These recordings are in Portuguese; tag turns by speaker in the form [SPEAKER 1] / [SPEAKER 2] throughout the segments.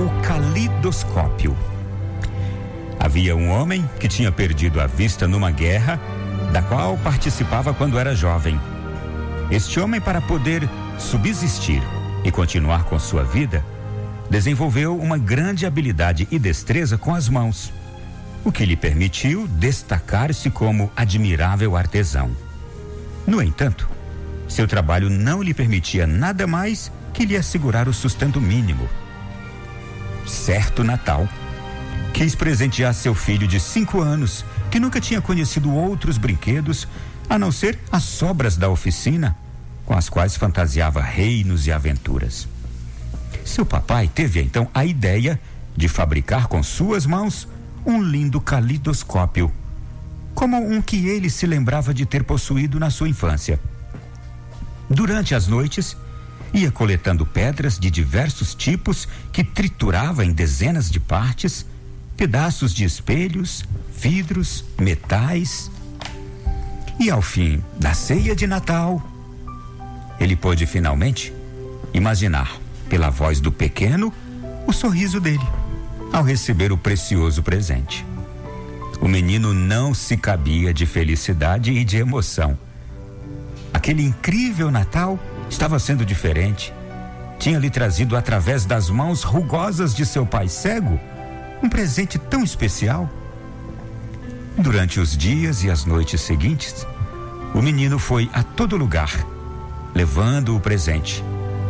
[SPEAKER 1] o calidoscópio. Havia um homem que tinha perdido a vista numa guerra, da qual participava quando era jovem. Este homem, para poder subsistir e continuar com sua vida, desenvolveu uma grande habilidade e destreza com as mãos, o que lhe permitiu destacar-se como admirável artesão. No entanto, seu trabalho não lhe permitia nada mais que lhe assegurar o sustento mínimo. Certo Natal, quis presentear seu filho de cinco anos, que nunca tinha conhecido outros brinquedos, a não ser as sobras da oficina, com as quais fantasiava reinos e aventuras. Seu papai teve então a ideia de fabricar com suas mãos um lindo calidoscópio, como um que ele se lembrava de ter possuído na sua infância. Durante as noites, ia coletando pedras de diversos tipos que triturava em dezenas de partes, pedaços de espelhos, vidros, metais. E ao fim da ceia de Natal, ele pôde finalmente imaginar, pela voz do pequeno, o sorriso dele ao receber o precioso presente. O menino não se cabia de felicidade e de emoção Aquele incrível Natal estava sendo diferente. Tinha-lhe trazido através das mãos rugosas de seu pai cego um presente tão especial. Durante os dias e as noites seguintes, o menino foi a todo lugar, levando o presente.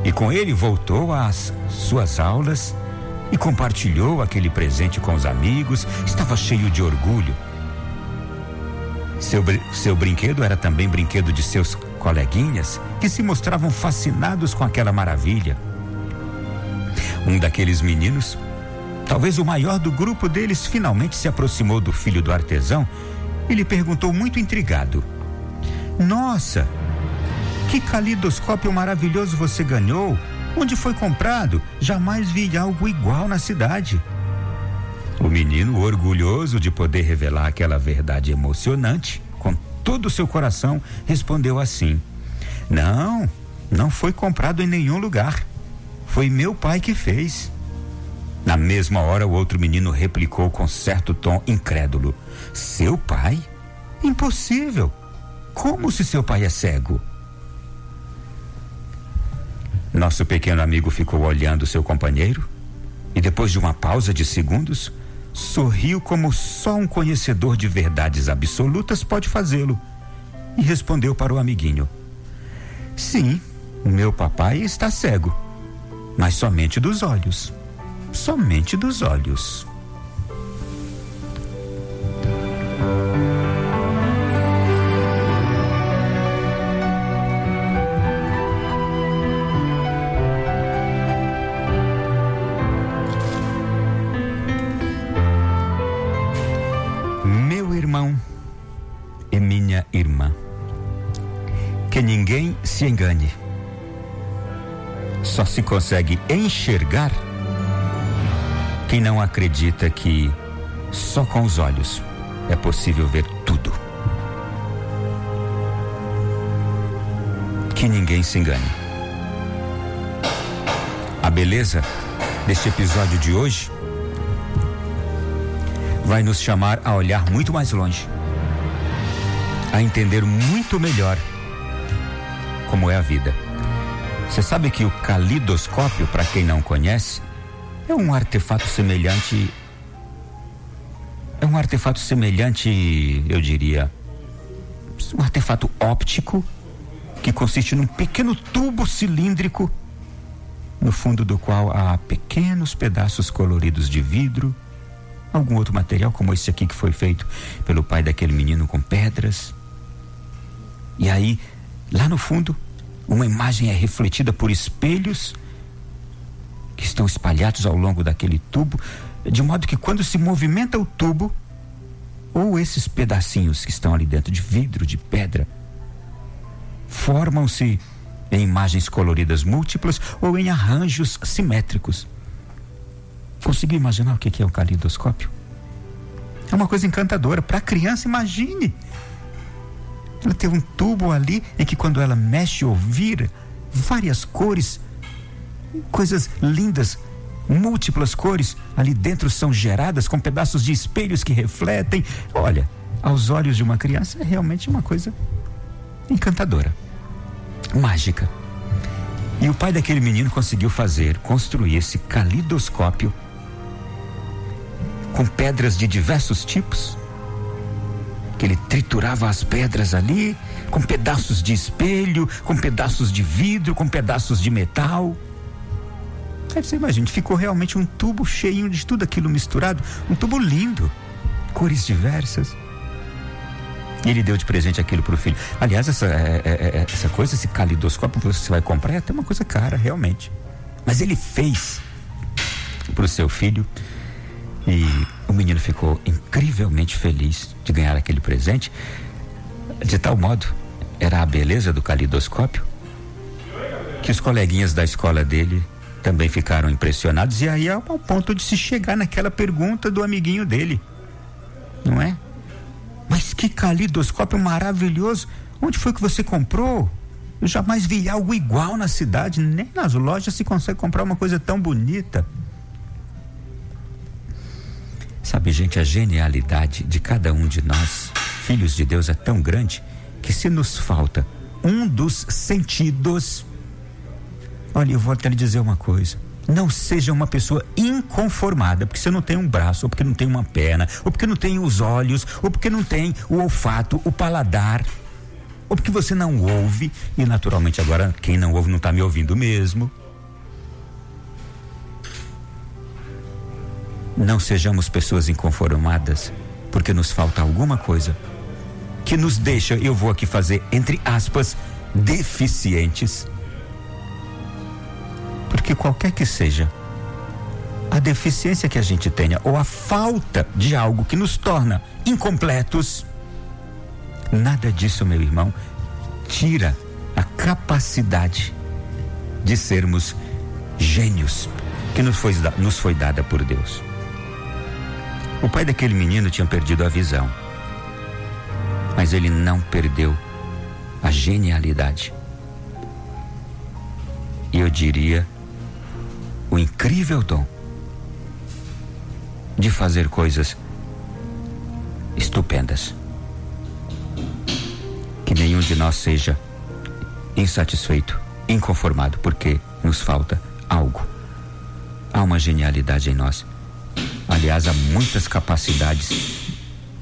[SPEAKER 1] E com ele voltou às suas aulas e compartilhou aquele presente com os amigos. Estava cheio de orgulho. Seu, seu brinquedo era também brinquedo de seus coleguinhas que se mostravam fascinados com aquela maravilha. Um daqueles meninos, talvez o maior do grupo deles, finalmente se aproximou do filho do artesão e lhe perguntou muito intrigado: Nossa, que calidoscópio maravilhoso você ganhou! Onde foi comprado? Jamais vi algo igual na cidade. O menino, orgulhoso de poder revelar aquela verdade emocionante, todo o seu coração, respondeu assim: Não, não foi comprado em nenhum lugar. Foi meu pai que fez. Na mesma hora, o outro menino replicou com certo tom incrédulo: Seu pai? Impossível! Como se seu pai é cego? Nosso pequeno amigo ficou olhando seu companheiro e, depois de uma pausa de segundos, sorriu como só um conhecedor de verdades absolutas pode fazê-lo e respondeu para o amiguinho: Sim, meu papai está cego, mas somente dos olhos. Somente dos olhos. Se engane. Só se consegue enxergar quem não acredita que só com os olhos é possível ver tudo. Que ninguém se engane. A beleza deste episódio de hoje vai nos chamar a olhar muito mais longe, a entender muito melhor como é a vida. Você sabe que o calidoscópio, para quem não conhece, é um artefato semelhante. É um artefato semelhante, eu diria, um artefato óptico que consiste num pequeno tubo cilíndrico no fundo do qual há pequenos pedaços coloridos de vidro, algum outro material como esse aqui que foi feito pelo pai daquele menino com pedras. E aí Lá no fundo, uma imagem é refletida por espelhos que estão espalhados ao longo daquele tubo, de modo que quando se movimenta o tubo, ou esses pedacinhos que estão ali dentro de vidro, de pedra, formam-se em imagens coloridas múltiplas ou em arranjos simétricos. Conseguiu imaginar o que é o calidoscópio? É uma coisa encantadora. Para criança, imagine. Ela tem um tubo ali em que quando ela mexe ou vira, várias cores, coisas lindas múltiplas cores ali dentro são geradas com pedaços de espelhos que refletem. Olha, aos olhos de uma criança é realmente uma coisa encantadora, mágica. E o pai daquele menino conseguiu fazer, construir esse calidoscópio com pedras de diversos tipos, que ele triturava as pedras ali, com pedaços de espelho, com pedaços de vidro, com pedaços de metal. Aí você imagina, ficou realmente um tubo cheio de tudo aquilo misturado, um tubo lindo, cores diversas. E ele deu de presente aquilo para o filho. Aliás, essa, é, é, é, essa coisa, esse calidoscópio que você vai comprar é até uma coisa cara, realmente. Mas ele fez para o seu filho e o menino ficou incrivelmente feliz de ganhar aquele presente. De tal modo, era a beleza do calidoscópio que os coleguinhas da escola dele também ficaram impressionados e aí ao ponto de se chegar naquela pergunta do amiguinho dele, não é? Mas que calidoscópio maravilhoso! Onde foi que você comprou? Eu jamais vi algo igual na cidade, nem nas lojas se consegue comprar uma coisa tão bonita. Sabe, gente, a genialidade de cada um de nós, filhos de Deus, é tão grande que se nos falta um dos sentidos, Olha, eu vou até lhe dizer uma coisa. Não seja uma pessoa inconformada, porque você não tem um braço, ou porque não tem uma perna, ou porque não tem os olhos, ou porque não tem o olfato, o paladar, ou porque você não ouve, e naturalmente agora quem não ouve não está me ouvindo mesmo. Não sejamos pessoas inconformadas, porque nos falta alguma coisa que nos deixa, eu vou aqui fazer entre aspas, deficientes porque qualquer que seja a deficiência que a gente tenha ou a falta de algo que nos torna incompletos, nada disso, meu irmão, tira a capacidade de sermos gênios que nos foi, nos foi dada por Deus. O pai daquele menino tinha perdido a visão, mas ele não perdeu a genialidade. E eu diria o incrível dom de fazer coisas estupendas. Que nenhum de nós seja insatisfeito, inconformado, porque nos falta algo. Há uma genialidade em nós. Aliás, há muitas capacidades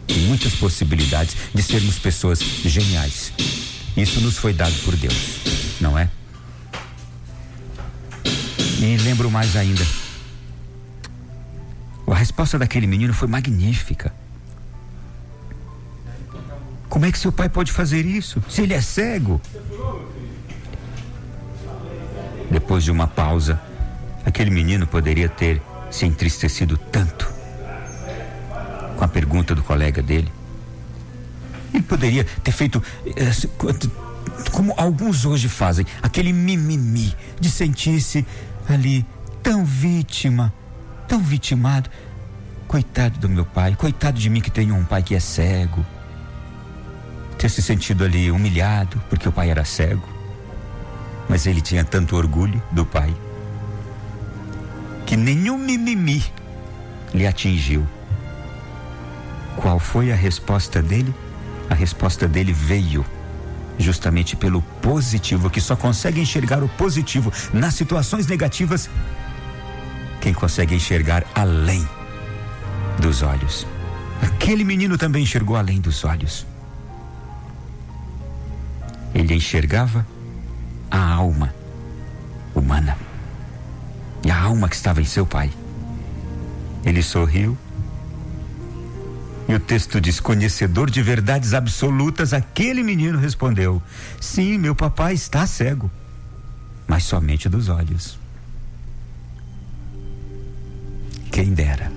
[SPEAKER 1] e muitas possibilidades de sermos pessoas geniais. Isso nos foi dado por Deus, não é? E lembro mais ainda. A resposta daquele menino foi magnífica. Como é que seu pai pode fazer isso? Se ele é cego? Depois de uma pausa, aquele menino poderia ter se entristecido tanto com a pergunta do colega dele. Ele poderia ter feito eh, como alguns hoje fazem, aquele mimimi de sentir-se ali, tão vítima, tão vitimado. Coitado do meu pai, coitado de mim que tenho um pai que é cego. Ter se sentido ali humilhado porque o pai era cego. Mas ele tinha tanto orgulho do pai que nenhum mimimi lhe atingiu. Qual foi a resposta dele? A resposta dele veio justamente pelo positivo, que só consegue enxergar o positivo nas situações negativas quem consegue enxergar além dos olhos. Aquele menino também enxergou além dos olhos. Ele enxergava a alma humana e a alma que estava em seu pai. Ele sorriu e o texto diz: conhecedor de verdades absolutas, aquele menino respondeu: Sim, meu papai está cego, mas somente dos olhos. Quem dera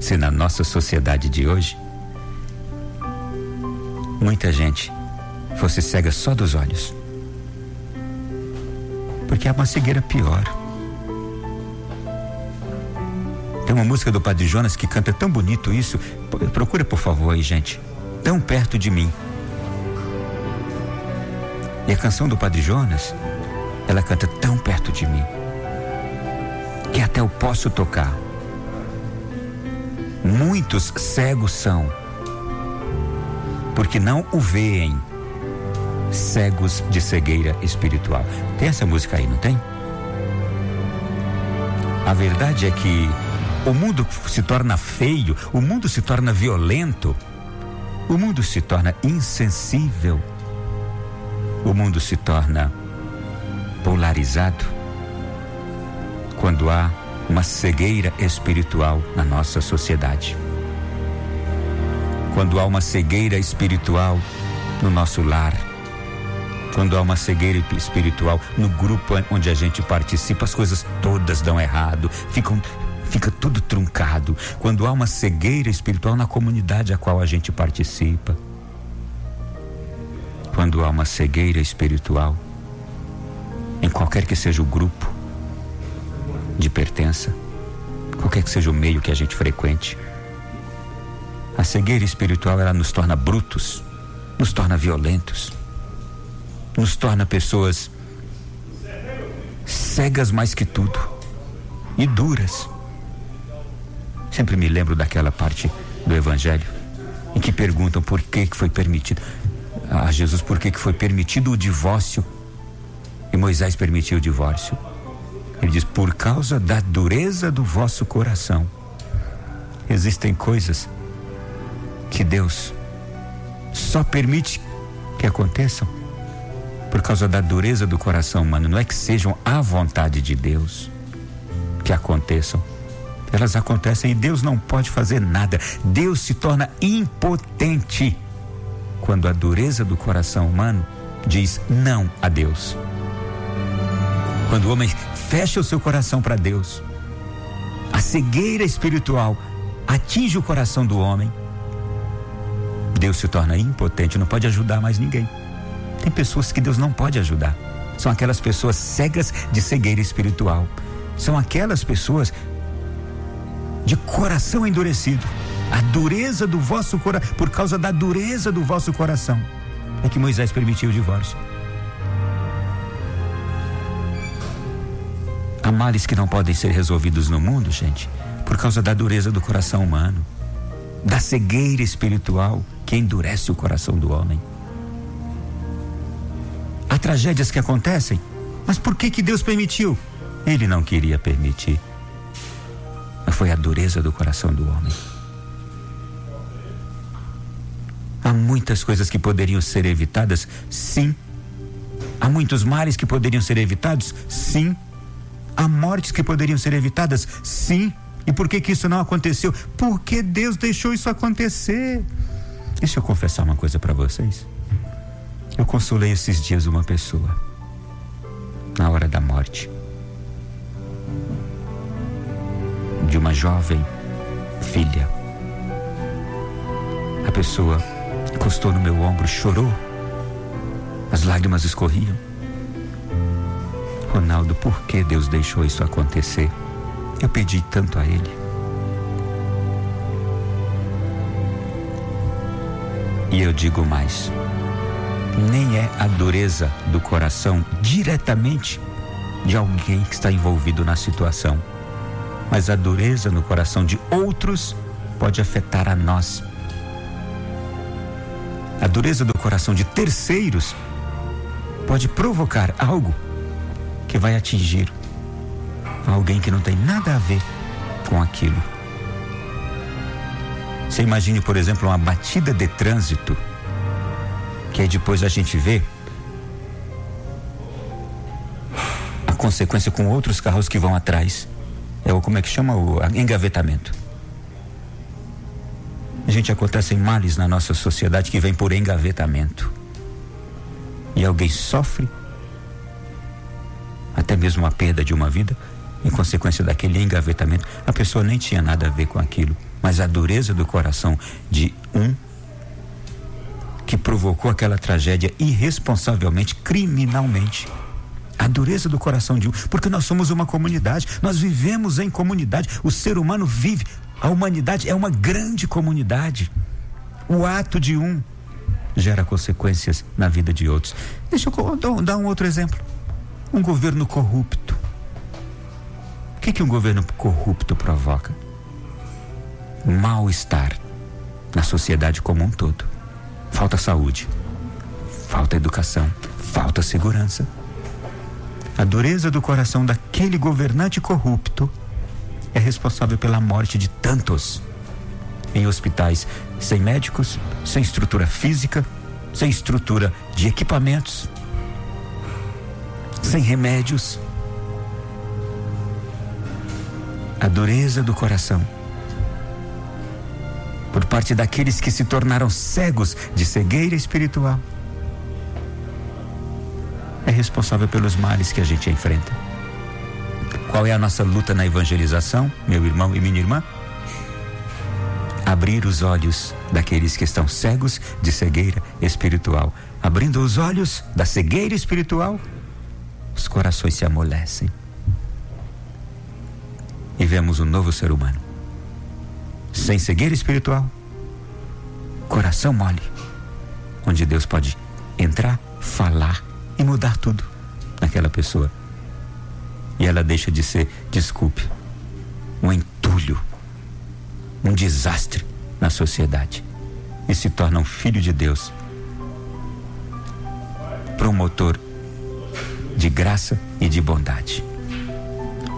[SPEAKER 1] se na nossa sociedade de hoje muita gente fosse cega só dos olhos. Porque é uma cegueira pior. Tem uma música do Padre Jonas que canta tão bonito isso. Procura, por favor, aí, gente. Tão perto de mim. E a canção do Padre Jonas, ela canta tão perto de mim. Que até eu posso tocar. Muitos cegos são, porque não o veem, cegos de cegueira espiritual. Tem essa música aí, não tem? A verdade é que o mundo se torna feio, o mundo se torna violento, o mundo se torna insensível, o mundo se torna polarizado quando há uma cegueira espiritual na nossa sociedade. Quando há uma cegueira espiritual no nosso lar, quando há uma cegueira espiritual no grupo onde a gente participa, as coisas todas dão errado, ficam fica tudo truncado. Quando há uma cegueira espiritual na comunidade a qual a gente participa, quando há uma cegueira espiritual em qualquer que seja o grupo de pertença, qualquer que seja o meio que a gente frequente, a cegueira espiritual ela nos torna brutos, nos torna violentos, nos torna pessoas cegas mais que tudo e duras. Sempre me lembro daquela parte do Evangelho em que perguntam por que, que foi permitido a Jesus por que, que foi permitido o divórcio e Moisés permitiu o divórcio. Ele diz: por causa da dureza do vosso coração. Existem coisas que Deus só permite que aconteçam por causa da dureza do coração humano. Não é que sejam à vontade de Deus que aconteçam elas acontecem e Deus não pode fazer nada. Deus se torna impotente quando a dureza do coração humano diz não a Deus. Quando o homem fecha o seu coração para Deus, a cegueira espiritual atinge o coração do homem, Deus se torna impotente, não pode ajudar mais ninguém. Tem pessoas que Deus não pode ajudar. São aquelas pessoas cegas de cegueira espiritual. São aquelas pessoas de coração endurecido. A dureza do vosso coração, por causa da dureza do vosso coração, é que Moisés permitiu o divórcio. Há males que não podem ser resolvidos no mundo, gente, por causa da dureza do coração humano, da cegueira espiritual que endurece o coração do homem. Há tragédias que acontecem, mas por que que Deus permitiu? Ele não queria permitir foi a dureza do coração do homem. Há muitas coisas que poderiam ser evitadas, sim. Há muitos males que poderiam ser evitados, sim. Há mortes que poderiam ser evitadas, sim. E por que que isso não aconteceu? Porque Deus deixou isso acontecer. Deixa eu confessar uma coisa para vocês. Eu consolei esses dias uma pessoa na hora da morte. De uma jovem filha. A pessoa encostou no meu ombro, chorou, as lágrimas escorriam. Ronaldo, por que Deus deixou isso acontecer? Eu pedi tanto a Ele. E eu digo mais: nem é a dureza do coração diretamente de alguém que está envolvido na situação mas a dureza no coração de outros pode afetar a nós. A dureza do coração de terceiros pode provocar algo que vai atingir alguém que não tem nada a ver com aquilo. Você imagine, por exemplo, uma batida de trânsito, que aí depois a gente vê a consequência com outros carros que vão atrás é o como é que chama o engavetamento. A gente acontecem males na nossa sociedade que vem por engavetamento. E alguém sofre até mesmo a perda de uma vida em consequência daquele engavetamento. A pessoa nem tinha nada a ver com aquilo, mas a dureza do coração de um que provocou aquela tragédia irresponsavelmente, criminalmente a dureza do coração de um, porque nós somos uma comunidade, nós vivemos em comunidade, o ser humano vive, a humanidade é uma grande comunidade. O ato de um gera consequências na vida de outros. Deixa eu dar um outro exemplo. Um governo corrupto. que, que um governo corrupto provoca? Mal-estar na sociedade como um todo. Falta saúde, falta educação, falta segurança. A dureza do coração daquele governante corrupto é responsável pela morte de tantos em hospitais sem médicos, sem estrutura física, sem estrutura de equipamentos, sem remédios. A dureza do coração por parte daqueles que se tornaram cegos de cegueira espiritual é responsável pelos males que a gente enfrenta. Qual é a nossa luta na evangelização, meu irmão e minha irmã? Abrir os olhos daqueles que estão cegos de cegueira espiritual. Abrindo os olhos da cegueira espiritual, os corações se amolecem. E vemos um novo ser humano. Sem cegueira espiritual, coração mole, onde Deus pode entrar, falar e mudar tudo naquela pessoa. E ela deixa de ser, desculpe, um entulho, um desastre na sociedade e se torna um filho de Deus, promotor de graça e de bondade.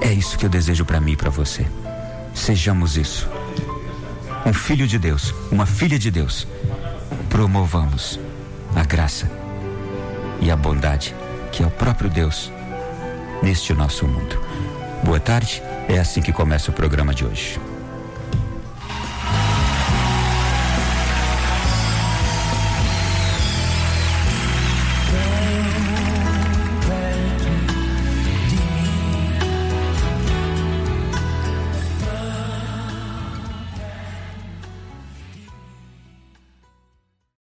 [SPEAKER 1] É isso que eu desejo para mim e para você. Sejamos isso. Um filho de Deus, uma filha de Deus. Promovamos a graça e a bondade que é o próprio Deus neste nosso mundo. Boa tarde, é assim que começa o programa de hoje.